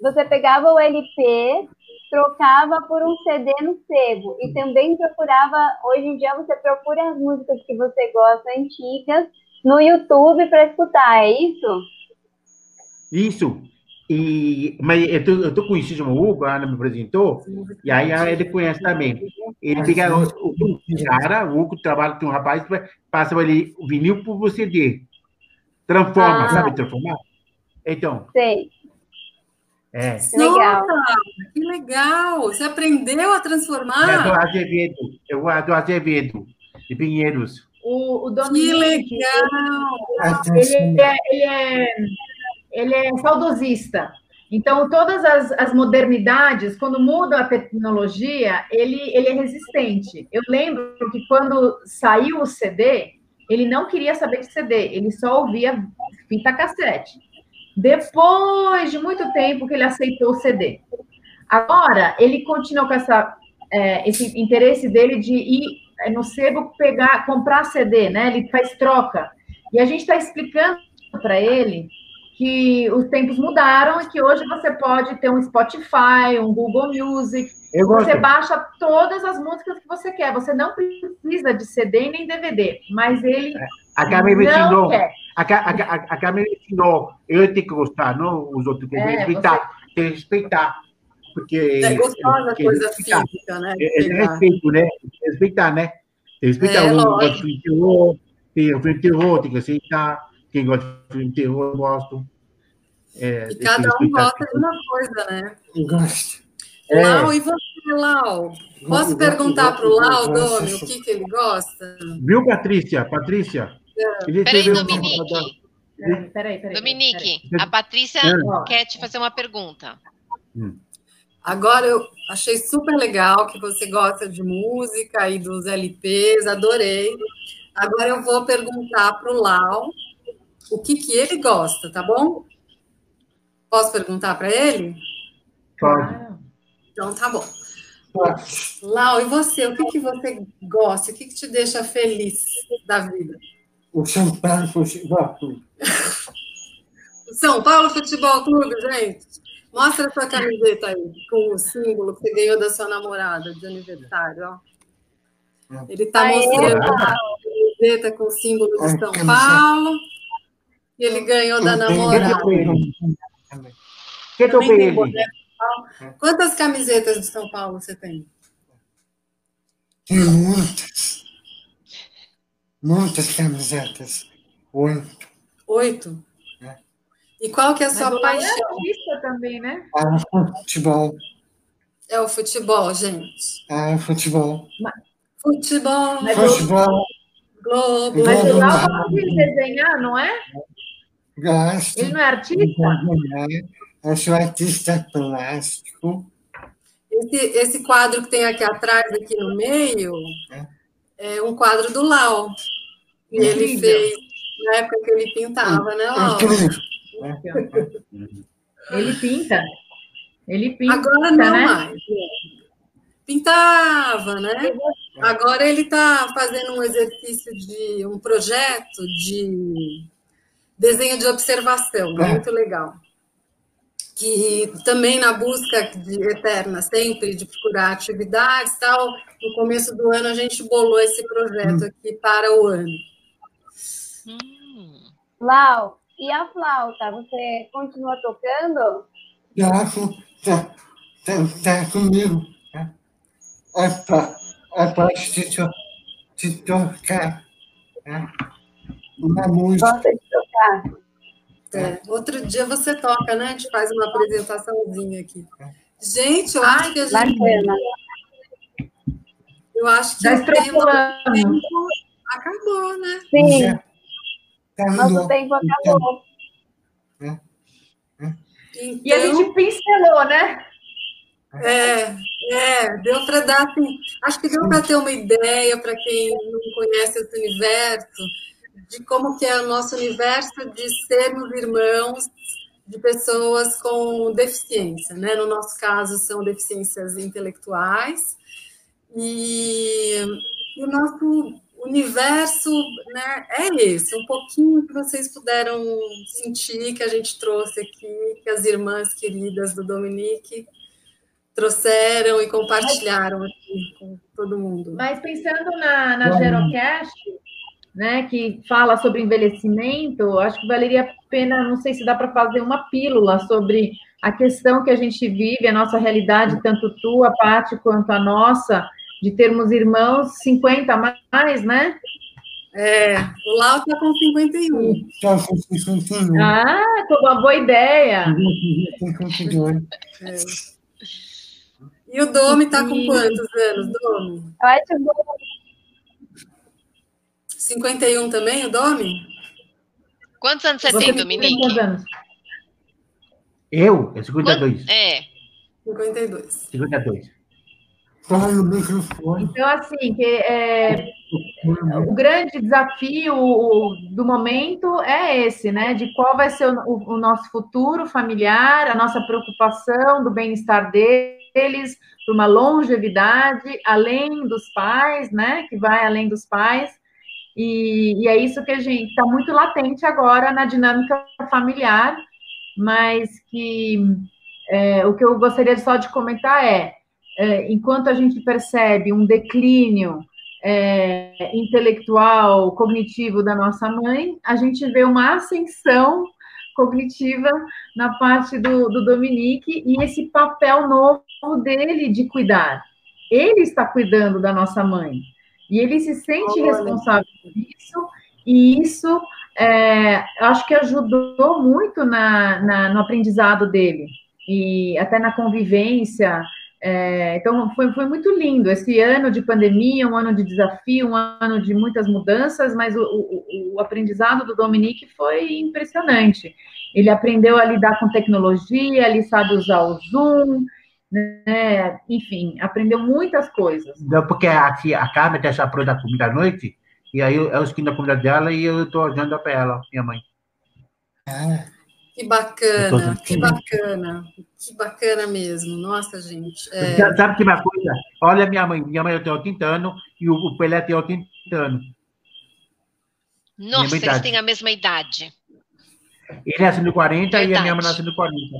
Você pegava o LP, trocava por um CD no sebo e também procurava, hoje em dia você procura as músicas que você gosta antigas no YouTube para escutar, é isso? Isso. E, mas eu tô, eu tô isso, chama Hugo, a Ana me apresentou, e aí ele conhece também. Ele pega o, o, cara, o Hugo trabalha com um rapaz, passa ele o vinil por CD. Transforma, ah. sabe transformar? Então. Sei. É. Legal. Nossa, que legal! Você aprendeu a transformar? É do Azevedo. Eu vou do Azevedo, de Pinheiros. O, o Que Dominique, legal! ele é, ele é, ele é saudosista. Então, todas as, as modernidades, quando muda a tecnologia, ele, ele é resistente. Eu lembro que quando saiu o CD, ele não queria saber de CD, ele só ouvia fita cassete. Depois de muito tempo que ele aceitou o CD. Agora, ele continua com essa, é, esse interesse dele de ir é, no sebo pegar, comprar CD, né? Ele faz troca. E a gente está explicando para ele que os tempos mudaram e que hoje você pode ter um Spotify, um Google Music, Eu gosto. você baixa todas as músicas que você quer. Você não precisa de CD nem DVD, mas ele A Carmen me não ensinou. quer. A, Ca- a, Ca- a Carmen me ensinou. Eu tenho que gostar, não os outros. Tem que É, respeitar. Tem que respeitar. Porque. É gostosa a tem coisa respeitar. física, né? É, é respeito, né? Tem que respeitar, né? Tem que respeitar É, o de filme de terror, tem o filme de terror, tem que aceitar. Quem gosta de filme de terror, eu gosto. É, E cada um gosta de uma coisa, né? Gosto. É. Lau, e você, Lau? Posso perguntar para o Lau, Domi, o que, que ele gosta? Viu, Patrícia? Patrícia? Ele Peraí, Dominique. Peraí, peraí, peraí. Dominique, peraí. a Patrícia É. quer te fazer uma pergunta. Agora eu achei super legal que você gosta de música e dos LPs, adorei. Agora eu vou perguntar para o Lau o que, que ele gosta, tá bom? Posso perguntar para ele? Pode. Então tá bom. Lau, e você? O que, que você gosta? O que, que te deixa feliz da vida? O São Paulo Futebol Clube. [LAUGHS] São Paulo Futebol Clube, gente. Mostra a sua camiseta aí, com o símbolo que você ganhou da sua namorada de aniversário, ó. Ele está mostrando a camiseta com o símbolo de São camiseta. Paulo. E ele ganhou da namorada. Ele? boné. Quantas camisetas de São Paulo você tem? Tem muitas. Muitas camisetas. Oito. Oito? É. E qual que é a Mas sua o Lau é paixão? artista também, né? Ah, futebol. É o futebol, gente. Ah, futebol. Futebol, Mas eu- Futebol. Globo. Mas o de desenhar, não é? Gosto. Ele não é artista? Eu sou artista plástico. Esse, esse quadro que tem aqui atrás, aqui no meio, é um quadro do Lau. E ele Incrível. fez na época que ele pintava, né, Lau? Incrível. Ele pinta. Ele pinta, Agora não né? mais. Pintava, né? Agora ele está fazendo um exercício de um projeto de desenho de observação, É. muito legal. Que também na busca de eterna, sempre de procurar atividades tal. No começo do ano a gente bolou esse projeto aqui para o ano. Hum, Lau, e a flauta? Você continua tocando? Toco, tá, tá, tá comigo. tá? É pra, é pra de tocar tá? Uma música. Gosta de tocar? É, outro dia você toca, né? A gente faz uma apresentaçãozinha aqui. Gente, eu acho que a gente, Bacana. eu acho que Já o tema tempo acabou, né? Sim, nosso terminou. tempo acabou. Então, E a gente pincelou, né? é, é, deu para dar assim, acho que deu para ter uma ideia para quem não conhece esse universo de como que é o nosso universo de sermos irmãos de pessoas com deficiência, né? No nosso caso são deficiências intelectuais e, e o nosso universo, né? É esse, um pouquinho que vocês puderam sentir que a gente trouxe aqui, que as irmãs queridas do Dominique trouxeram e compartilharam aqui com todo mundo. Mas pensando na, na Gerocast, né, que fala sobre envelhecimento, acho que valeria a pena, não sei se dá para fazer uma pílula sobre a questão que a gente vive, a nossa realidade, tanto tua, Paty, quanto a nossa, de termos irmãos 50 a mais, né? É, o Lau está com 51. Toco 51. Ah, foi uma boa ideia. 52. É. E o Domi está com quantos anos, Domi? Eu acho bom. 51 também, o Domi? Quantos anos você, você tem, Dominique? Quantos anos? Eu? É 52. É. 52. 52. Então, assim, que, é, o grande desafio do momento é esse, né? De qual vai ser o, o nosso futuro familiar, a nossa preocupação do bem-estar deles, por uma longevidade, além dos pais, né? Que vai além dos pais. E, e é isso que a gente está muito latente agora na dinâmica familiar, mas que é, o que eu gostaria só de comentar é, é enquanto a gente percebe um declínio é, intelectual, cognitivo da nossa mãe, a gente vê uma ascensão cognitiva na parte do, do Dominique e esse papel novo dele de cuidar. Ele está cuidando da nossa mãe e ele se sente Olha. responsável por isso e isso é, acho que ajudou muito na, na, no aprendizado dele e até na convivência é, então, foi, foi muito lindo. Esse ano de pandemia, um ano de desafio, um ano de muitas mudanças, mas o, o, o aprendizado do Dominique foi impressionante. Ele aprendeu a lidar com tecnologia, ele sabe usar o Zoom, né? enfim, aprendeu muitas coisas. Não, porque a, a Carmen deixa pronta a comida à noite, e aí eu, eu esquino a comida dela e eu estou olhando para ela, minha mãe. É. Que bacana, que bacana, que bacana mesmo. Nossa, gente. É... Sabe que uma coisa? Olha minha mãe, minha mãe tem 80 anos e o Pelé tem 80 anos. Nossa, eles têm a mesma idade. Ele nasceu no 40 Verdade. e a minha mãe nasceu no 40.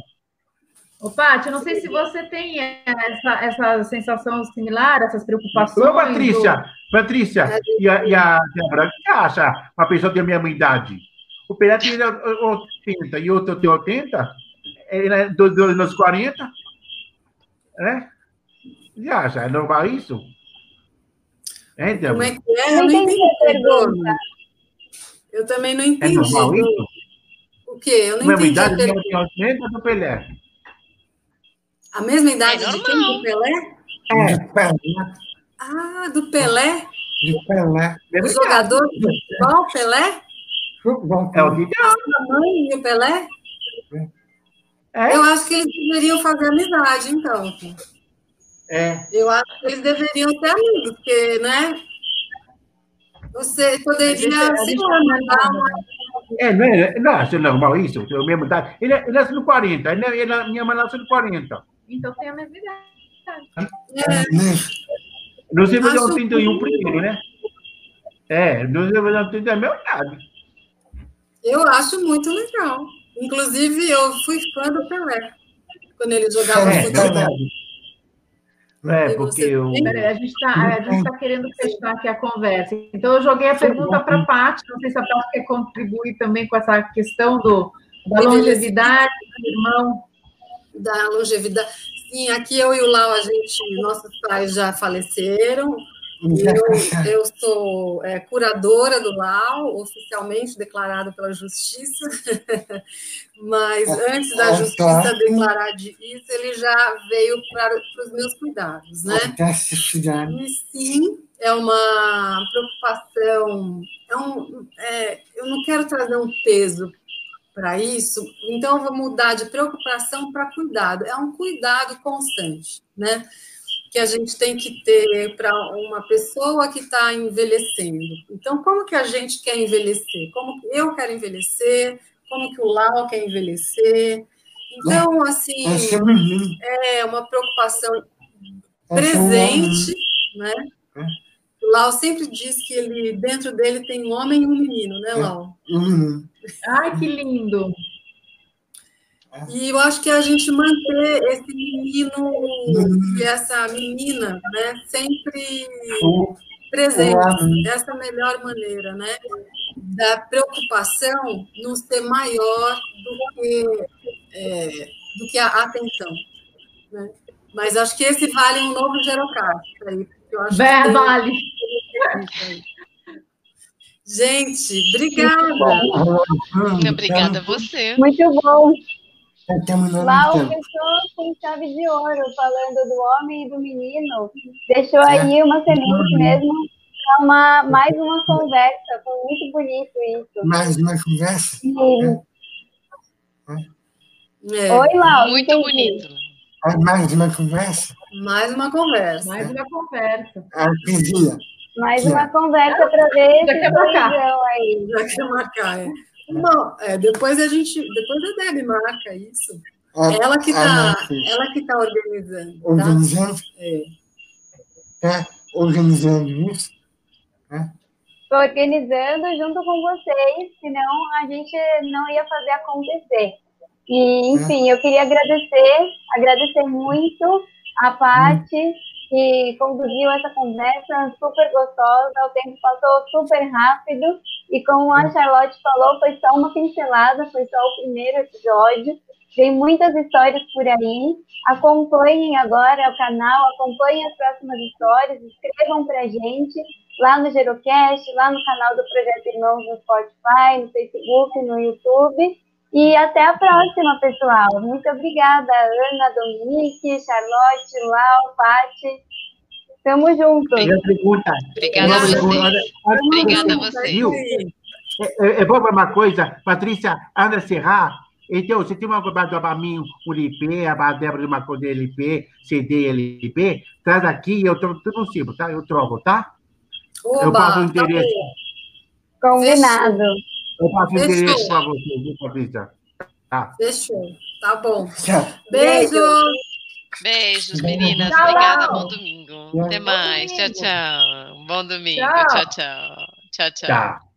Ô, Paty, não sei se você tem essa, essa sensação similar, essas preocupações. Ô, Patrícia, do... Patrícia, e a, e a Débora, o que acha uma pessoa tem a mesma idade? O Pelé tem 80 e outro tem 80, ele é dos, dos 40, né? E acha, é normal isso? É, então. Como é que é? Eu não entendi a pergunta. Eu também não entendi. É normal isso? O quê? Eu não entendi. idade a pergunta. 80 do Pelé. A mesma idade é de quem? Do Pelé? É, do Pelé. Ah, do Pelé? Do Pelé. O jogador do futebol, Pelé? É o que A mãe e o Pelé? É? Eu acho que eles deveriam fazer amizade, então. É. Eu acho que eles deveriam ser amigos, porque, né? Você poderia, sei lá, mandar uma. É, não é, não é normal isso, o mesmo idade. Ele, ele nasceu no 40, ele, ele, minha mãe nasceu no 40. Então tem a mesma idade. É. Não sei fazer um 31 primeiro, né? É, não sei fazer um 31 é a mesma idade. Eu acho muito legal. Inclusive, eu fui fã do Pelé, quando ele jogava é, futebol. É, porque eu... A gente está tá querendo fechar aqui a conversa. Então, eu joguei a pergunta para a Paty, não sei se a Paty quer contribuir também com essa questão do, da longevidade do irmão. Da longevidade. Sim, aqui eu e o Lau, a gente, nossos pais já faleceram, eu, eu sou é, curadora do Lau, oficialmente declarado pela Justiça, [LAUGHS] mas antes da Justiça declarar isso, ele já veio para os meus cuidados, né? E sim, é uma preocupação, é um, é, eu não quero trazer um peso para isso, então eu vou mudar de preocupação para cuidado, é um cuidado constante, né? que a gente tem que ter para uma pessoa que está envelhecendo. Então, como que a gente quer envelhecer? Como que eu quero envelhecer? Como que o Lau quer envelhecer? Então, assim, é uma preocupação presente, né? Lau sempre diz que ele dentro dele tem um homem e um menino, né, Lau? Ai, que lindo! E eu acho que a gente manter esse menino e essa menina, né, sempre presente, dessa melhor maneira, né, da preocupação não ser maior do que, é, do que a atenção, né? Mas acho que esse vale um novo Gerocast aí, Ver, vale. Gente, obrigada. Obrigada a você. Muito bom. Mal fechou com chave de ouro, falando do homem e do menino. Deixou aí uma semente mesmo para uma, mais uma conversa. Foi muito bonito isso. Mais uma conversa? Sim. É. Oi, Lau. Muito bonito. É mais uma conversa? Mais uma conversa. Mais uma conversa. Ah, que dia. Mais uma conversa para ver Já quer marcar. aí. Já quer marcar, é. Não, é, depois a gente, depois a Debbie marca isso. Ah, ela que ah, está, ela que tá organizando. Tá? Organizando? É. Tá organizando isso? Estou organizando junto com vocês, senão a gente não ia fazer acontecer. E, enfim, eu queria agradecer, agradecer muito a Paty, que conduziu essa conversa super gostosa, o tempo passou super rápido, e como a Charlotte falou, foi só uma pincelada, foi só o primeiro episódio, tem muitas histórias por aí, acompanhem agora o canal, acompanhem as próximas histórias, escrevam pra gente, lá no Gerocast, lá no canal do Projeto Irmãos no Spotify, no Facebook, no YouTube, e até a próxima, pessoal. Muito obrigada, Ana, Dominique, Charlotte, Lau, Pati. Tamo junto. Obrigada a você. pergunta. Obrigada a você. Viu? É, é, é bom para uma coisa, Patrícia, Ana Serra. Então, você tem uma coisa para mim, o LP, a Débora de uma coisa LP, CD LP, traz aqui e eu troco tudo no cima, tá? Eu troco, tá? eu Oba, passo o tá endereço. bom, Combinado. Eu passo o Fechou. endereço para você, viu, Patrícia? Tá. fechou. Tá bom. Tchau. Beijo. Beijos, meninas. Tchau. Obrigada. Bom domingo. Até mais. Tchau, tchau. Bom domingo. Tchau. Tchau, tchau. Tchau, tchau.